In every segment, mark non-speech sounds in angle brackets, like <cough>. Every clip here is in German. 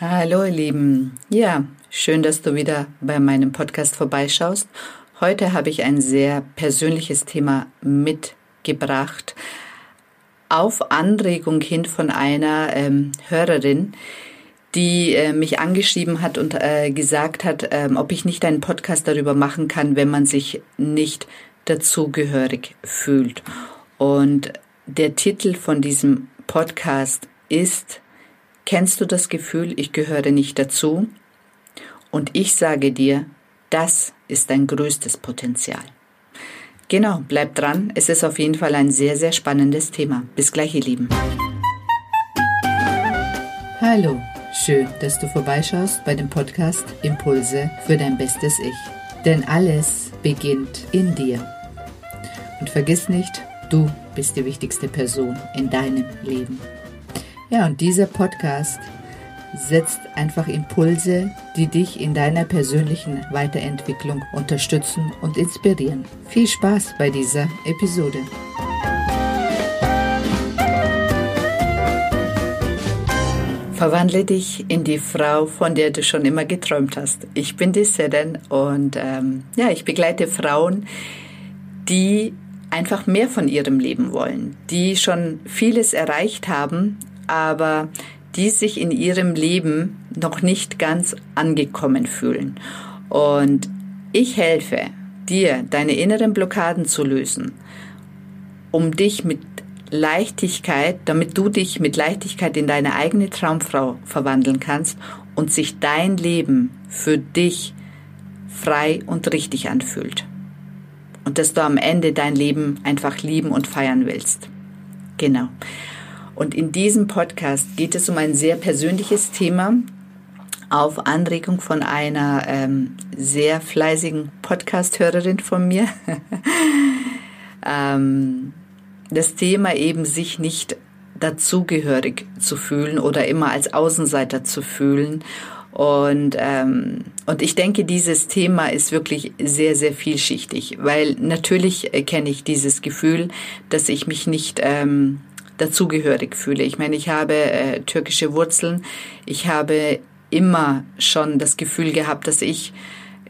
Hallo ihr Lieben. Ja, schön, dass du wieder bei meinem Podcast vorbeischaust. Heute habe ich ein sehr persönliches Thema mitgebracht. Auf Anregung hin von einer ähm, Hörerin, die äh, mich angeschrieben hat und äh, gesagt hat, äh, ob ich nicht einen Podcast darüber machen kann, wenn man sich nicht dazugehörig fühlt. Und der Titel von diesem Podcast ist Kennst du das Gefühl, ich gehöre nicht dazu? Und ich sage dir, das ist dein größtes Potenzial. Genau, bleib dran. Es ist auf jeden Fall ein sehr, sehr spannendes Thema. Bis gleich, ihr Lieben. Hallo, schön, dass du vorbeischaust bei dem Podcast Impulse für dein bestes Ich. Denn alles beginnt in dir. Und vergiss nicht, du bist die wichtigste Person in deinem Leben. Ja, und dieser Podcast setzt einfach Impulse, die dich in deiner persönlichen Weiterentwicklung unterstützen und inspirieren. Viel Spaß bei dieser Episode. Verwandle dich in die Frau, von der du schon immer geträumt hast. Ich bin die Seden und ähm, ja, ich begleite Frauen, die einfach mehr von ihrem Leben wollen, die schon vieles erreicht haben, aber die sich in ihrem Leben noch nicht ganz angekommen fühlen. Und ich helfe dir, deine inneren Blockaden zu lösen, um dich mit Leichtigkeit, damit du dich mit Leichtigkeit in deine eigene Traumfrau verwandeln kannst und sich dein Leben für dich frei und richtig anfühlt. Und dass du am Ende dein Leben einfach lieben und feiern willst. Genau. Und in diesem Podcast geht es um ein sehr persönliches Thema auf Anregung von einer ähm, sehr fleißigen Podcast-Hörerin von mir. <laughs> ähm, das Thema eben sich nicht dazugehörig zu fühlen oder immer als Außenseiter zu fühlen. Und, ähm, und ich denke, dieses Thema ist wirklich sehr, sehr vielschichtig, weil natürlich kenne ich dieses Gefühl, dass ich mich nicht ähm, dazugehörig fühle. Ich meine, ich habe äh, türkische Wurzeln. Ich habe immer schon das Gefühl gehabt, dass ich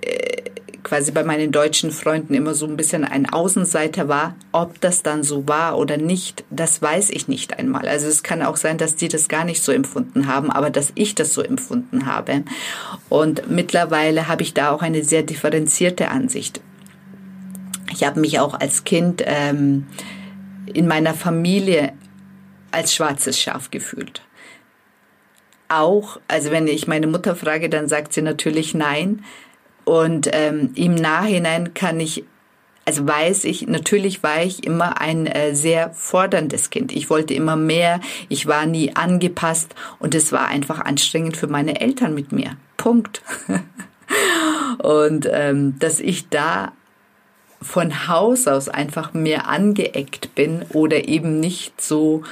äh, quasi bei meinen deutschen Freunden immer so ein bisschen ein Außenseiter war. Ob das dann so war oder nicht, das weiß ich nicht einmal. Also es kann auch sein, dass die das gar nicht so empfunden haben, aber dass ich das so empfunden habe. Und mittlerweile habe ich da auch eine sehr differenzierte Ansicht. Ich habe mich auch als Kind ähm, in meiner Familie als schwarzes Schaf gefühlt. Auch, also wenn ich meine Mutter frage, dann sagt sie natürlich nein. Und ähm, im Nachhinein kann ich, also weiß ich, natürlich war ich immer ein äh, sehr forderndes Kind. Ich wollte immer mehr, ich war nie angepasst und es war einfach anstrengend für meine Eltern mit mir. Punkt. <laughs> und ähm, dass ich da von Haus aus einfach mehr angeeckt bin oder eben nicht so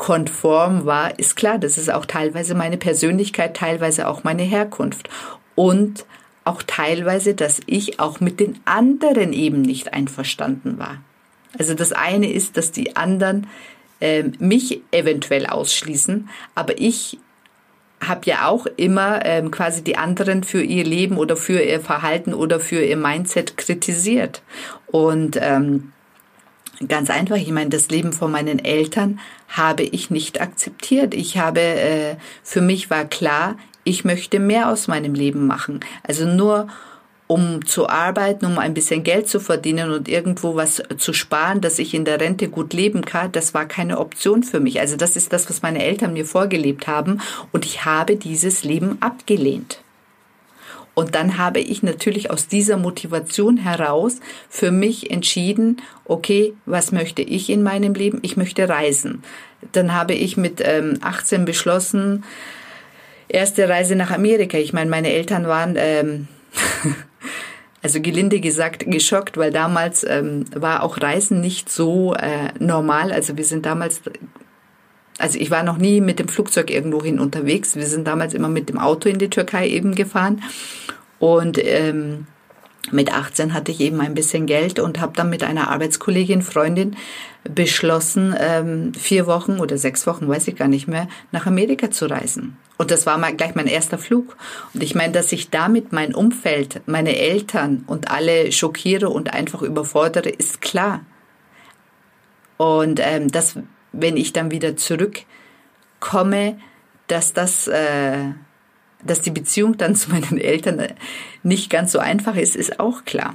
konform war, ist klar, das ist auch teilweise meine Persönlichkeit, teilweise auch meine Herkunft und auch teilweise, dass ich auch mit den anderen eben nicht einverstanden war. Also das eine ist, dass die anderen äh, mich eventuell ausschließen, aber ich habe ja auch immer ähm, quasi die anderen für ihr Leben oder für ihr Verhalten oder für ihr Mindset kritisiert. Und ähm, Ganz einfach, ich meine, das Leben von meinen Eltern habe ich nicht akzeptiert. Ich habe, äh, für mich war klar, ich möchte mehr aus meinem Leben machen. Also nur um zu arbeiten, um ein bisschen Geld zu verdienen und irgendwo was zu sparen, dass ich in der Rente gut leben kann, das war keine Option für mich. Also das ist das, was meine Eltern mir vorgelebt haben und ich habe dieses Leben abgelehnt. Und dann habe ich natürlich aus dieser Motivation heraus für mich entschieden, okay, was möchte ich in meinem Leben? Ich möchte reisen. Dann habe ich mit ähm, 18 beschlossen, erste Reise nach Amerika. Ich meine, meine Eltern waren, ähm, <laughs> also gelinde gesagt, geschockt, weil damals ähm, war auch Reisen nicht so äh, normal. Also wir sind damals also ich war noch nie mit dem Flugzeug irgendwo hin unterwegs. Wir sind damals immer mit dem Auto in die Türkei eben gefahren. Und ähm, mit 18 hatte ich eben ein bisschen Geld und habe dann mit einer Arbeitskollegin, Freundin beschlossen, ähm, vier Wochen oder sechs Wochen, weiß ich gar nicht mehr, nach Amerika zu reisen. Und das war mal gleich mein erster Flug. Und ich meine, dass ich damit mein Umfeld, meine Eltern und alle schockiere und einfach überfordere, ist klar. Und ähm, dass, wenn ich dann wieder zurückkomme, dass das... Äh, dass die Beziehung dann <laughs> zu meinen Eltern nicht ganz so einfach ist, ist auch klar.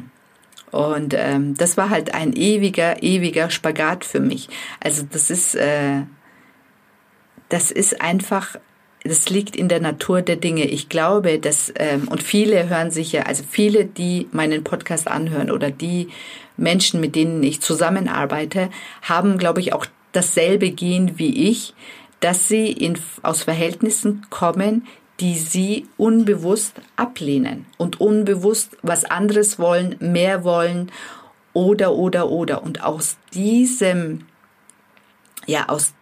Und ähm, das war halt ein ewiger, ewiger Spagat für mich. Also das ist, äh, das ist einfach, das liegt in der Natur der Dinge. Ich glaube, dass ähm, und viele hören sich ja, also viele, die meinen Podcast anhören oder die Menschen, mit denen ich zusammenarbeite, haben, glaube ich, auch dasselbe Gehen wie ich, dass sie in, aus Verhältnissen kommen, die sie unbewusst ablehnen und unbewusst was anderes wollen, mehr wollen oder, oder, oder. Und aus diesem, ja, aus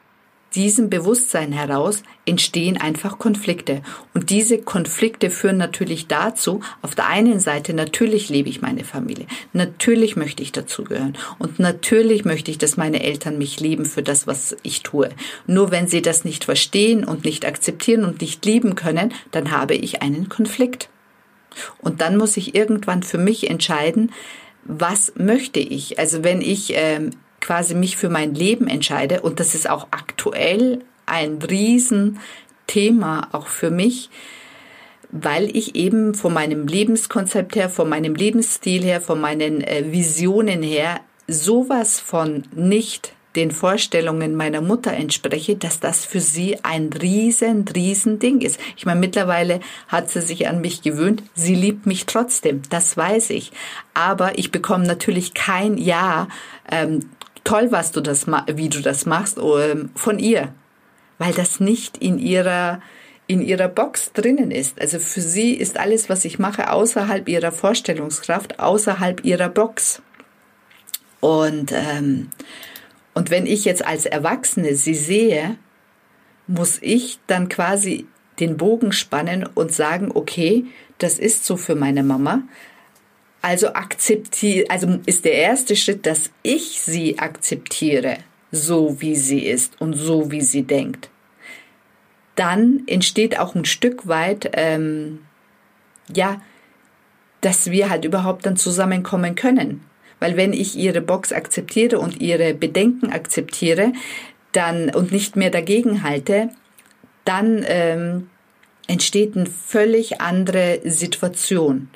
diesem Bewusstsein heraus entstehen einfach Konflikte. Und diese Konflikte führen natürlich dazu, auf der einen Seite, natürlich lebe ich meine Familie, natürlich möchte ich dazugehören und natürlich möchte ich, dass meine Eltern mich lieben für das, was ich tue. Nur wenn sie das nicht verstehen und nicht akzeptieren und nicht lieben können, dann habe ich einen Konflikt. Und dann muss ich irgendwann für mich entscheiden, was möchte ich? Also wenn ich ähm, quasi mich für mein Leben entscheide, und das ist auch aktuell ein Riesenthema auch für mich, weil ich eben von meinem Lebenskonzept her, von meinem Lebensstil her, von meinen äh, Visionen her sowas von nicht den Vorstellungen meiner Mutter entspreche, dass das für sie ein riesen, riesen Ding ist. Ich meine, mittlerweile hat sie sich an mich gewöhnt. Sie liebt mich trotzdem, das weiß ich. Aber ich bekomme natürlich kein Ja. Ähm, toll, was du das, wie du das machst, ähm, von ihr, weil das nicht in ihrer in ihrer Box drinnen ist. Also für sie ist alles, was ich mache, außerhalb ihrer Vorstellungskraft, außerhalb ihrer Box. Und ähm, und wenn ich jetzt als Erwachsene sie sehe, muss ich dann quasi den Bogen spannen und sagen, okay, das ist so für meine Mama, also akzeptiere, also ist der erste Schritt, dass ich sie akzeptiere, so wie sie ist und so wie sie denkt. Dann entsteht auch ein Stück weit, ähm, ja, dass wir halt überhaupt dann zusammenkommen können. Weil wenn ich ihre Box akzeptiere und ihre Bedenken akzeptiere, dann und nicht mehr dagegen halte, dann ähm, entsteht eine völlig andere Situation.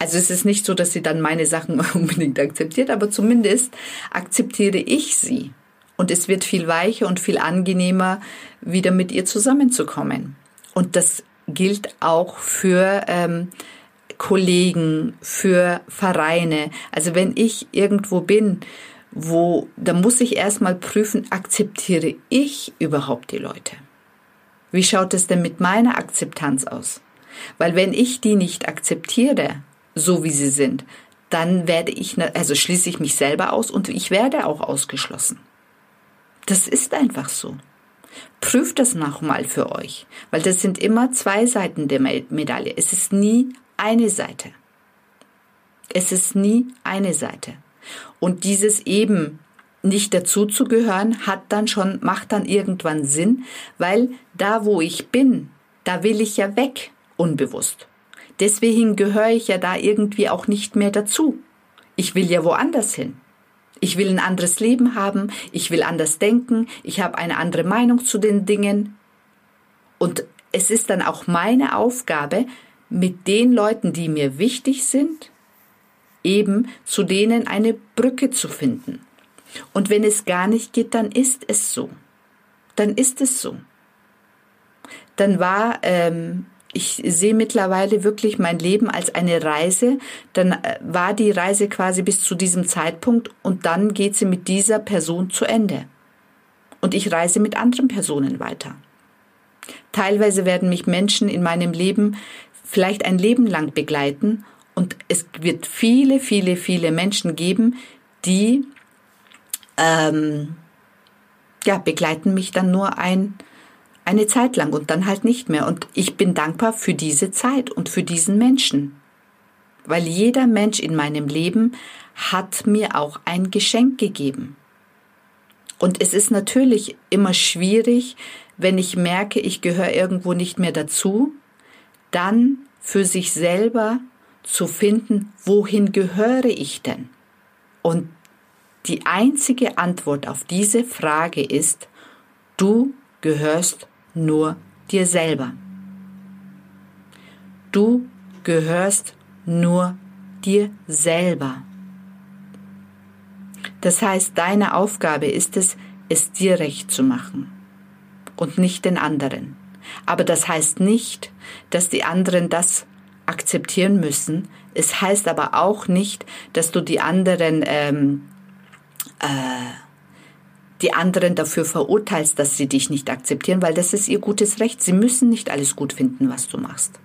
Also es ist nicht so, dass sie dann meine Sachen <laughs> unbedingt akzeptiert, aber zumindest akzeptiere ich sie. Und es wird viel weicher und viel angenehmer, wieder mit ihr zusammenzukommen. Und das gilt auch für ähm, Kollegen, für Vereine. Also wenn ich irgendwo bin, wo, da muss ich erstmal prüfen, akzeptiere ich überhaupt die Leute? Wie schaut es denn mit meiner Akzeptanz aus? Weil wenn ich die nicht akzeptiere, so wie sie sind, dann werde ich, also schließe ich mich selber aus und ich werde auch ausgeschlossen. Das ist einfach so. Prüft das nochmal für euch, weil das sind immer zwei Seiten der Medaille. Es ist nie eine Seite. Es ist nie eine Seite. Und dieses eben nicht dazuzugehören hat dann schon, macht dann irgendwann Sinn, weil da, wo ich bin, da will ich ja weg, unbewusst. Deswegen gehöre ich ja da irgendwie auch nicht mehr dazu. Ich will ja woanders hin. Ich will ein anderes Leben haben, ich will anders denken, ich habe eine andere Meinung zu den Dingen. Und es ist dann auch meine Aufgabe, mit den Leuten, die mir wichtig sind, eben zu denen eine Brücke zu finden. Und wenn es gar nicht geht, dann ist es so. Dann ist es so. Dann war ähm, ich sehe mittlerweile wirklich mein Leben als eine Reise. Dann äh, war die Reise quasi bis zu diesem Zeitpunkt und dann geht sie mit dieser Person zu Ende. Und ich reise mit anderen Personen weiter. Teilweise werden mich Menschen in meinem Leben vielleicht ein Leben lang begleiten und es wird viele, viele, viele Menschen geben, die ähm, ja, begleiten mich dann nur ein eine Zeit lang und dann halt nicht mehr. Und ich bin dankbar für diese Zeit und für diesen Menschen. weil jeder Mensch in meinem Leben hat mir auch ein Geschenk gegeben. Und es ist natürlich immer schwierig, wenn ich merke, ich gehöre irgendwo nicht mehr dazu, dann für sich selber zu finden, wohin gehöre ich denn? Und die einzige Antwort auf diese Frage ist, du gehörst nur dir selber. Du gehörst nur dir selber. Das heißt, deine Aufgabe ist es, es dir recht zu machen und nicht den anderen. Aber das heißt nicht, dass die anderen das akzeptieren müssen. Es heißt aber auch nicht, dass du die anderen ähm, äh, die anderen dafür verurteilst, dass sie dich nicht akzeptieren, weil das ist ihr gutes Recht. Sie müssen nicht alles gut finden, was du machst.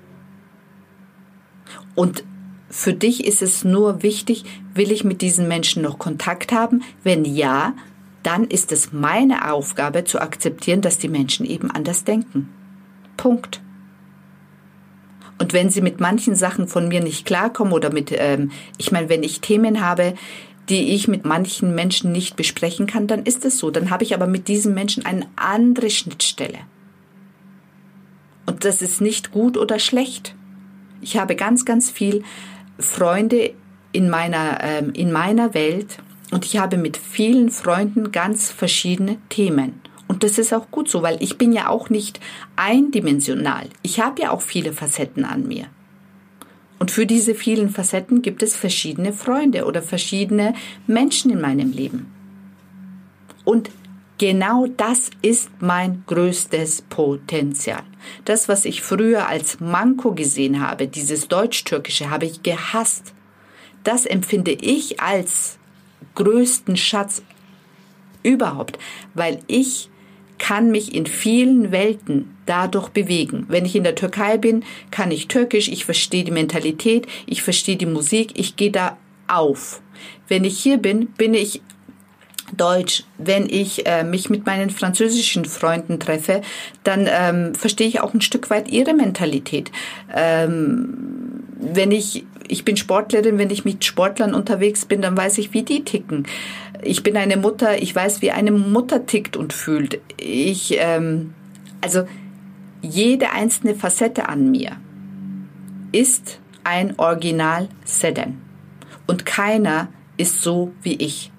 Und für dich ist es nur wichtig, will ich mit diesen Menschen noch Kontakt haben? Wenn ja, dann ist es meine Aufgabe zu akzeptieren, dass die Menschen eben anders denken. Punkt. Und wenn sie mit manchen Sachen von mir nicht klarkommen oder mit, ähm, ich meine, wenn ich Themen habe, die ich mit manchen Menschen nicht besprechen kann, dann ist es so. Dann habe ich aber mit diesen Menschen eine andere Schnittstelle. Und das ist nicht gut oder schlecht. Ich habe ganz, ganz viel Freunde in meiner, ähm, in meiner Welt und ich habe mit vielen Freunden ganz verschiedene Themen. Und das ist auch gut so, weil ich bin ja auch nicht eindimensional. Ich habe ja auch viele Facetten an mir. Und für diese vielen Facetten gibt es verschiedene Freunde oder verschiedene Menschen in meinem Leben. Und genau das ist mein größtes Potenzial. Das, was ich früher als Manko gesehen habe, dieses Deutsch-Türkische, habe ich gehasst. Das empfinde ich als größten Schatz überhaupt, weil ich kann mich in vielen Welten dadurch bewegen. Wenn ich in der Türkei bin, kann ich Türkisch, ich verstehe die Mentalität, ich verstehe die Musik, ich gehe da auf. Wenn ich hier bin, bin ich Deutsch. Wenn ich äh, mich mit meinen französischen Freunden treffe, dann ähm, verstehe ich auch ein Stück weit ihre Mentalität. Ähm, wenn ich, ich bin Sportlerin, wenn ich mit Sportlern unterwegs bin, dann weiß ich, wie die ticken. Ich bin eine Mutter, ich weiß, wie eine Mutter tickt und fühlt. Ich, ähm, also jede einzelne Facette an mir ist ein Original Sedan. Und keiner ist so wie ich.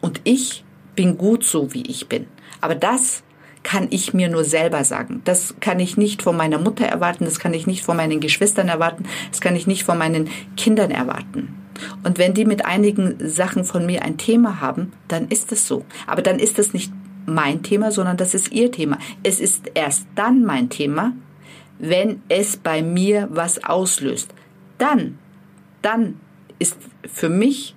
Und ich bin gut so, wie ich bin. Aber das kann ich mir nur selber sagen. Das kann ich nicht von meiner Mutter erwarten, das kann ich nicht von meinen Geschwistern erwarten, das kann ich nicht von meinen Kindern erwarten. Und wenn die mit einigen Sachen von mir ein Thema haben, dann ist es so. Aber dann ist das nicht mein Thema, sondern das ist ihr Thema. Es ist erst dann mein Thema, wenn es bei mir was auslöst. Dann, dann ist für mich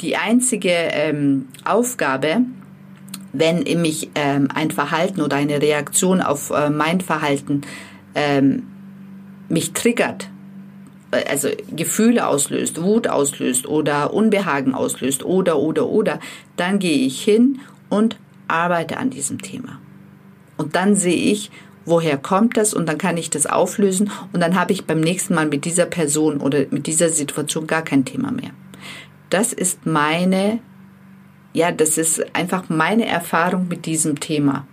die einzige ähm, Aufgabe, wenn mich ähm, ein Verhalten oder eine Reaktion auf äh, mein Verhalten ähm, mich triggert, also Gefühle auslöst, Wut auslöst oder Unbehagen auslöst oder oder oder, dann gehe ich hin und arbeite an diesem Thema. Und dann sehe ich, woher kommt das und dann kann ich das auflösen und dann habe ich beim nächsten Mal mit dieser Person oder mit dieser Situation gar kein Thema mehr. Das ist meine, ja, das ist einfach meine Erfahrung mit diesem Thema.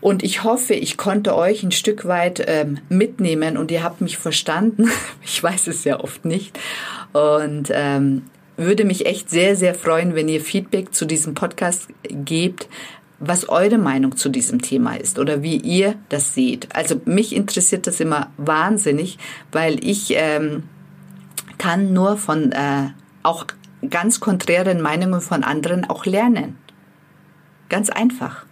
Und ich hoffe, ich konnte euch ein Stück weit ähm, mitnehmen und ihr habt mich verstanden. <laughs> Ich weiß es ja oft nicht. Und ähm, würde mich echt sehr, sehr freuen, wenn ihr Feedback zu diesem Podcast gebt, was eure Meinung zu diesem Thema ist oder wie ihr das seht. Also mich interessiert das immer wahnsinnig, weil ich ähm, kann nur von äh, auch ganz konträren Meinungen von anderen auch lernen. Ganz einfach.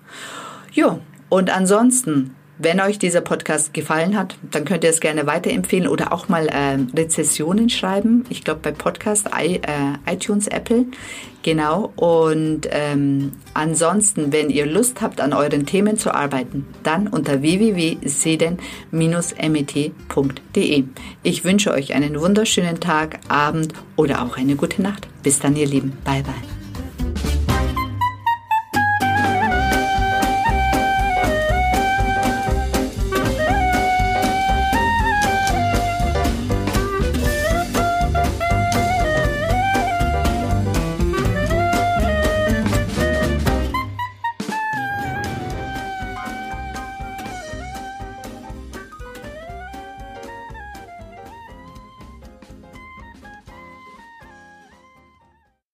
Jo, und ansonsten, wenn euch dieser Podcast gefallen hat, dann könnt ihr es gerne weiterempfehlen oder auch mal äh, Rezessionen schreiben. Ich glaube bei Podcast, I, äh, iTunes, Apple. Genau. Und ähm, ansonsten, wenn ihr Lust habt, an euren Themen zu arbeiten, dann unter www.seden-met.de. Ich wünsche euch einen wunderschönen Tag, Abend oder auch eine gute Nacht. Bis dann, ihr Lieben. Bye, bye.